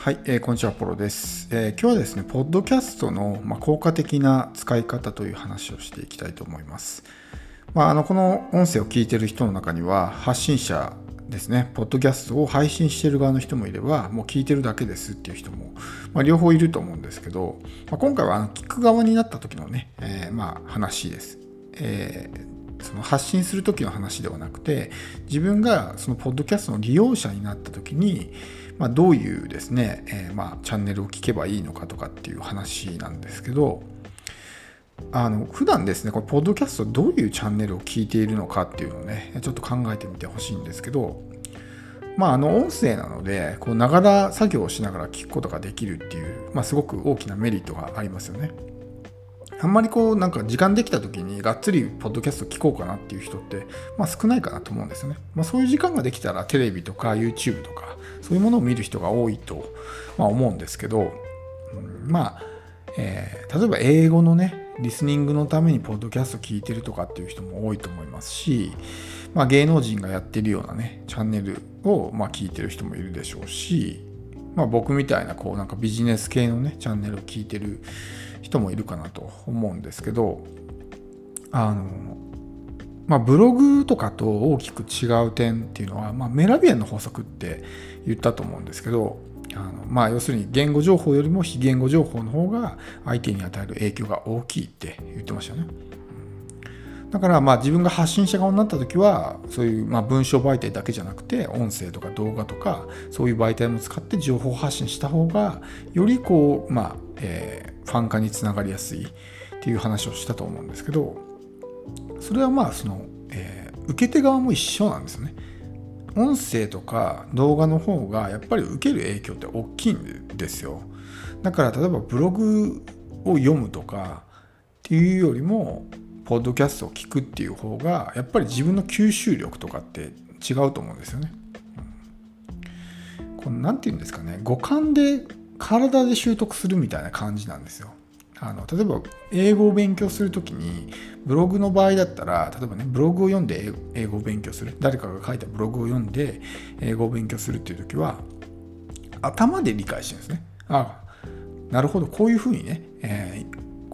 はい、えーこんにちは、ポロです、えー今日はですね、ポッドキャストの、まあ、効果的な使い方という話をしていきたいと思います。まあ、あのこの音声を聞いている人の中には、発信者ですね、ポッドキャストを配信している側の人もいれば、もう聞いてるだけですっていう人も、まあ、両方いると思うんですけど、まあ、今回はあの聞く側になった時のね、えーまあ、話です。えーその発信する時の話ではなくて自分がそのポッドキャストの利用者になった時に、まあ、どういうですね、えーまあ、チャンネルを聞けばいいのかとかっていう話なんですけどあの普段ですねこれポッドキャストどういうチャンネルを聞いているのかっていうのをねちょっと考えてみてほしいんですけどまああの音声なのでこうながら作業をしながら聞くことができるっていう、まあ、すごく大きなメリットがありますよね。あんまりこうなんか時間できた時にがっつりポッドキャスト聞こうかなっていう人って、まあ、少ないかなと思うんですよね。まあ、そういう時間ができたらテレビとか YouTube とかそういうものを見る人が多いと、まあ、思うんですけど、うんまあ、えー例えば英語のねリスニングのためにポッドキャスト聞いてるとかっていう人も多いと思いますし、まあ、芸能人がやってるようなねチャンネルをま聞いてる人もいるでしょうし、まあ、僕みたいなこうなんかビジネス系のねチャンネルを聞いてる人もいるかなと思うんですけどあのまあブログとかと大きく違う点っていうのは、まあ、メラビエンの法則って言ったと思うんですけどあのまあ要するに言語情報よりも非言語情報の方が相手に与える影響が大きいって言ってましたね。だからまあ自分が発信者側になった時はそういうまあ文章媒体だけじゃなくて音声とか動画とかそういう媒体も使って情報発信した方がよりこうまあ、えファン化につながりやすいっていう話をしたと思うんですけどそれはまあその、え受け手側も一緒なんですよね。音声とか動画の方がやっぱり受ける影響って大きいんですよ。だから例えばブログを読むとかっていうよりもポッドキャストを聞くっていう方がやっぱり自分の吸収力とかって違うと思うんですよね。このなんて言うんですかね五感で体で習得するみたいな感じなんですよ。あの例えば英語を勉強するときにブログの場合だったら例えばねブログを読んで英語を勉強する誰かが書いたブログを読んで英語を勉強するっていう時は頭で理解してるんですね。あなるほどこういうふうにね、え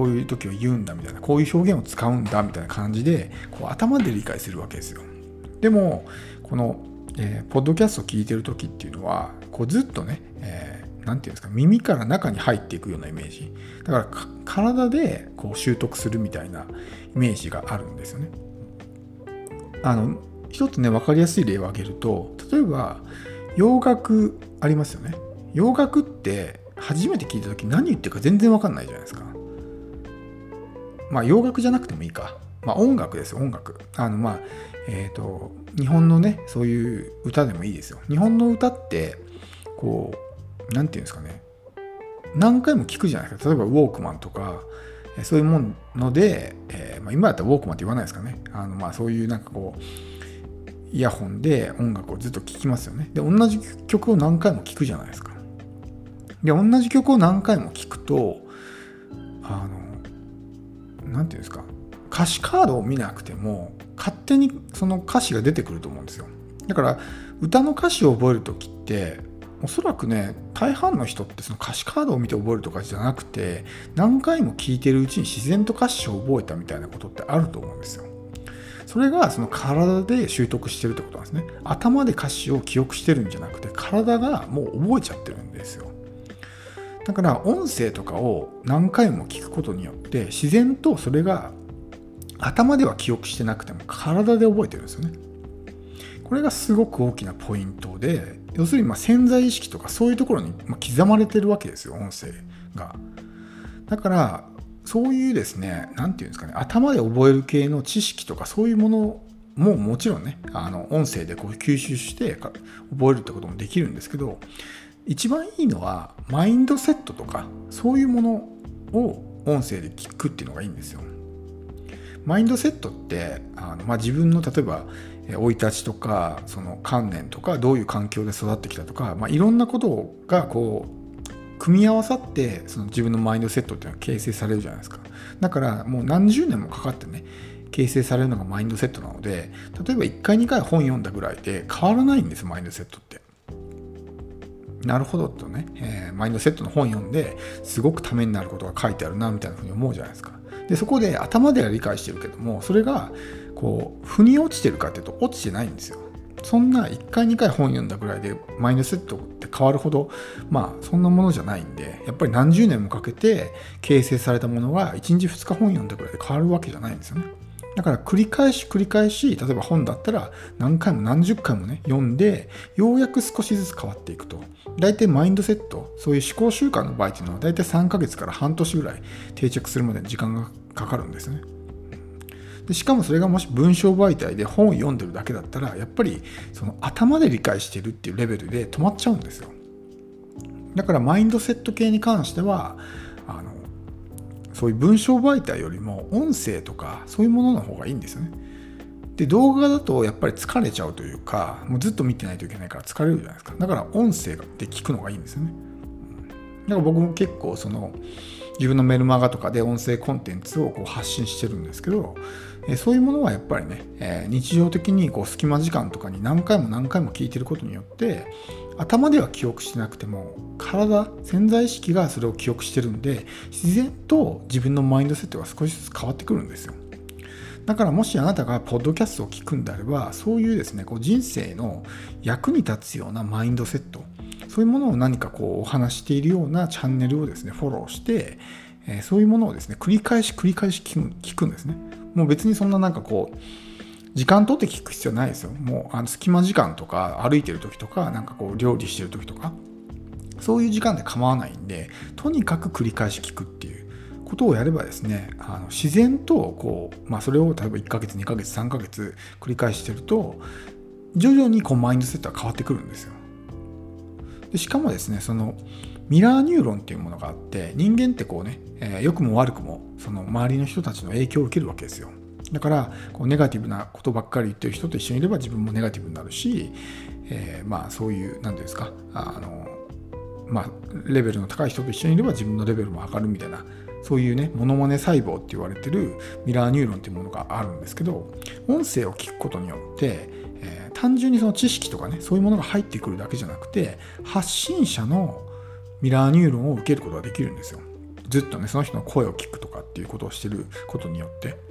こういう時は言うんだみたいなこういう表現を使うんだみたいな感じでこう頭で理解するわけですよ。でもこの、えーポッドキャストを聞いてる時っていうのはこうずっとね、えーていうんですか耳から中に入っていくようなイメージだから体でこう習得するみたいなイメージがあるんですよね。あの一つね分かりやすい例を挙げると例えば洋楽ありますよね。洋楽って初めて聞いた時何言ってるか全然分かんないじゃないですか。まあ洋楽じゃなくてもいいか。まあ音楽ですよ音楽。あのまあえっ、と日本のねそういう歌でもいいですよ。日本の歌ってこうなんていうんですかね何回も聞くじゃないですか例えばウォークマンとかそういうもので、えーまあ、今だったらウォークマンって言わないですかねあのまあそういうなんかこうイヤホンで音楽をずっと聴きますよねで同じ曲を何回も聴くじゃないですかで同じ曲を何回も聴くとあのなんていうんですか？歌詞カードを見なくても勝手にその歌詞が出てくると思うんですよ。だから歌の歌詞を覚える時っておそらくね大半の人ってその歌詞カードを見て覚えるとかじゃなくて何回も聴いてるうちに自然と歌詞を覚えたみたいなことってあると思うんですよ。それがその体で習得してるってことなんですね。頭で歌詞を記憶してるんじゃなくて体がもう覚えちゃってるんですよ。だから音声とかを何回も聞くことによって自然とそれが頭では記憶してなくても体で覚えてるんですよね。これがすごく大きなポイントで要するにま潜在意識とかそういうところに刻まれてるわけですよ音声が。だからそういうですね何て言うんですかね頭で覚える系の知識とかそういうものももちろんねあの音声でこう吸収して覚えるってこともできるんですけど一番いいのはマインドセットとかそういうものを音声で聞くっていうのがいいんですよ。マインドセットってあの、まあ、自分の例えば生い立ちとかその観念とかどういう環境で育ってきたとか、まあ、いろんなことがこう組み合わさってその自分のマインドセットっていうのは形成されるじゃないですか。だからもう何十年もかかってね形成されるのがマインドセットなので例えば1回2回本読んだぐらいで変わらないんですマインドセットって。なるほどとね、えー、マインドセットの本読んですごくためになることが書いてあるなみたいなふうに思うじゃないですか。でそこで頭では理解してるけどもそれがこう腑に落ちてるかっていうと落ちてないんですよ。そんな1回2回本読んだぐらいでマインドセットって変わるほどまあそんなものじゃないんでやっぱり何十年もかけて形成されたものが1日2日本読んだぐらいで変わるわけじゃないんですよね。だから繰り返し繰り返し例えば本だったら何回も何十回もね読んでようやく少しずつ変わっていくと。大体マインドセットそういう思考習慣の場合っていうのは大体3ヶ月から半年ぐらい定着するまでに時間がかかるんですね。でしかもそれがもし文章媒体で本を読んでるだけだったらやっぱりその頭で理解してるっていうレベルで止まっちゃうんですよ。だからマインドセット系に関してはそういう文章媒体よりも音声とかそういうものの方がいいんですよね。で動画だとやっぱり疲れちゃうというかもうずっと見てないといけないから疲れるじゃないですか。だから音声で聞くのがいいんですよね。だから僕も結構その自分のメルマガとかで音声コンテンツをこう発信してるんですけど、えそういうものはやっぱりね、え日常的にこう隙間時間とかに何回も何回も聞いてることによって頭では記憶してなくても体潜在意識がそれを記憶してるんで自然と自分のマインドセットが少しずつ変わってくるんですよ。だからもしあなたがポッドキャストを聞くんであればそういうですねこう人生の役に立つようなマインドセットそういうものを何かこうお話しているようなチャンネルをですねフォローして、えそういうものをですね繰り返し繰り返し聞く聞くんですね。もう別にそんななんかこう時間取って聞く必要ないですよ。もうあの隙間時間とか歩いてる時とかなんかこう料理してる時とか。そういう時間で構わないんでとにかく繰り返し聞くっていうことをやればですねあの自然とこう、まあ、それを例えば1ヶ月2ヶ月3ヶ月繰り返してると徐々にこうマインドセットは変わってくるんですよ。でしかもですねそのミラーニューロンっていうものがあって人間ってこうね、えー、良くも悪くもその周りの人たちの影響を受けるわけですよ。だからこうネガティブなことばっかり言ってる人と一緒にいれば自分もネガティブになるし、えー、まあそういう何て言うんですかあのまあレベルの高い人と一緒にいれば自分のレベルも上がるみたいなそういうねモノマネ細胞って言われてるミラーニューロンっていうものがあるんですけど音声を聞くことによってえ単純にその知識とかねそういうものが入ってくるだけじゃなくて発信者のミラーニューロンを受けることができるんですよ。ずっとねその人の声を聞くとかっていうことをしてることによって。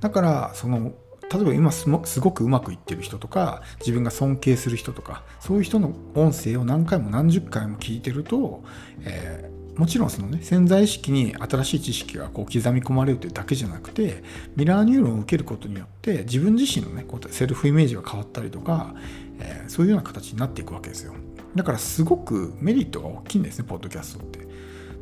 だからその例えば今すごくうまくいってる人とか自分が尊敬する人とかそういう人の音声を何回も何十回も聞いてると、えもちろんそのね潜在意識に新しい知識がこう刻み込まれるというだけじゃなくてミラーニューロンを受けることによって自分自身のねこうセルフイメージが変わったりとか、えー、そういうような形になっていくわけですよ。だからすごくメリットが大きいんですねポッドキャストって。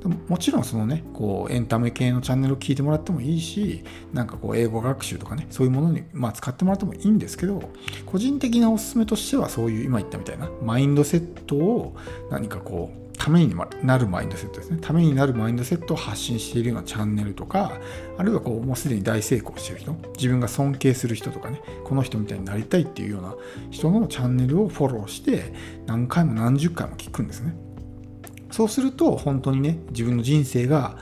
もちろんそのねこうエンタメ系のチャンネルを聞いてもらってもいいしなんかこう英語学習とかねそういうものに、まあ、使ってもらってもいいんですけど個人的なおすすめとしてはそういう今言ったみたいなマインドセットを何かこうためになるマインドセットですね。ためになるマインドセットを発信しているようなチャンネルとか、あるいはこうもうすでに大成功している人、自分が尊敬する人とかね、この人みたいになりたいっていうような人のチャンネルをフォローして、何回も何十回も聞くんですね。そうすると、本当にね、自分の人生が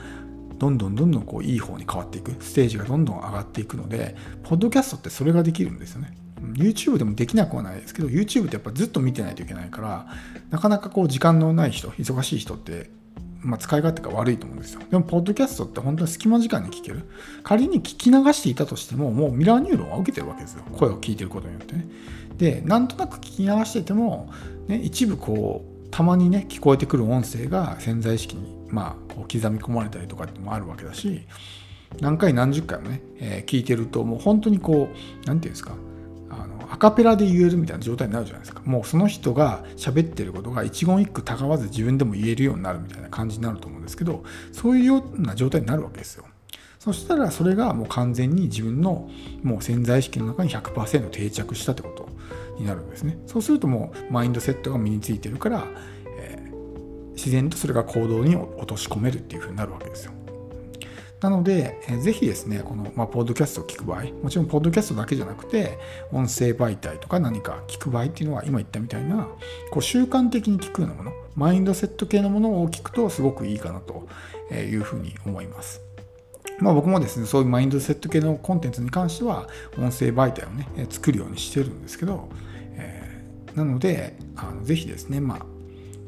どんどんどんどんこういい方に変わっていく、ステージがどんどん上がっていくので、ポッドキャストってそれができるんですよね。YouTube でもできなくはないですけど YouTube ってやっぱずっと見てないといけないからなかなかこう時間のない人忙しい人ってまあ、使い勝手が悪いと思うんですよ。でも、ポッドキャストって本当に隙間時間に聞ける。仮に聞き流していたとしても、もうミラーニューロンは受けてるわけですよ。声を聞いてることによってね。で、なんとなく聞き流してても、ね、一部こう、たまにね、聞こえてくる音声が潜在意識に、まあ、こう刻み込まれたりとかってもあるわけだし、何回何十回もね、えー、聞いてると、もう本当にこう、何て言うんですかあの、アカペラで言えるみたいな状態になるじゃないですか。もうその人が喋ってることが一言一句たがわず自分でも言えるようになるみたいな感じになると思うんですけどそういうような状態になるわけですよ。そしたらそれがもう完全に自分のもう潜在意識の中に100%定着したってこと。になるんですねそうするともうマインドセットが身についてるから、えー、自然とそれが行動に落とし込めるっていうふうになるわけですよなので、えー、ぜひですね、この、まあ、ポッドキャストを聞く場合、もちろん、ポッドキャストだけじゃなくて、音声媒体とか何か聞く場合っていうのは、今言ったみたいな、こう習慣的に聞くようなもの、マインドセット系のものを聞くと、すごくいいかなというふうに思います。まあ、僕もですね、そういうマインドセット系のコンテンツに関しては、音声媒体をね、作るようにしてるんですけど、えー、なので、あのぜひですね、まあ、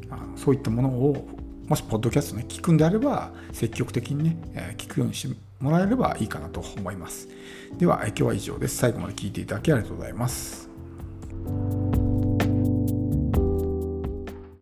あのそういったものをもしポッドキャストね聞くんであれば積極的にね、えー、聞くようにしてもらえればいいかなと思います。では今日は以上です。最後まで聞いていただきありがとうございます。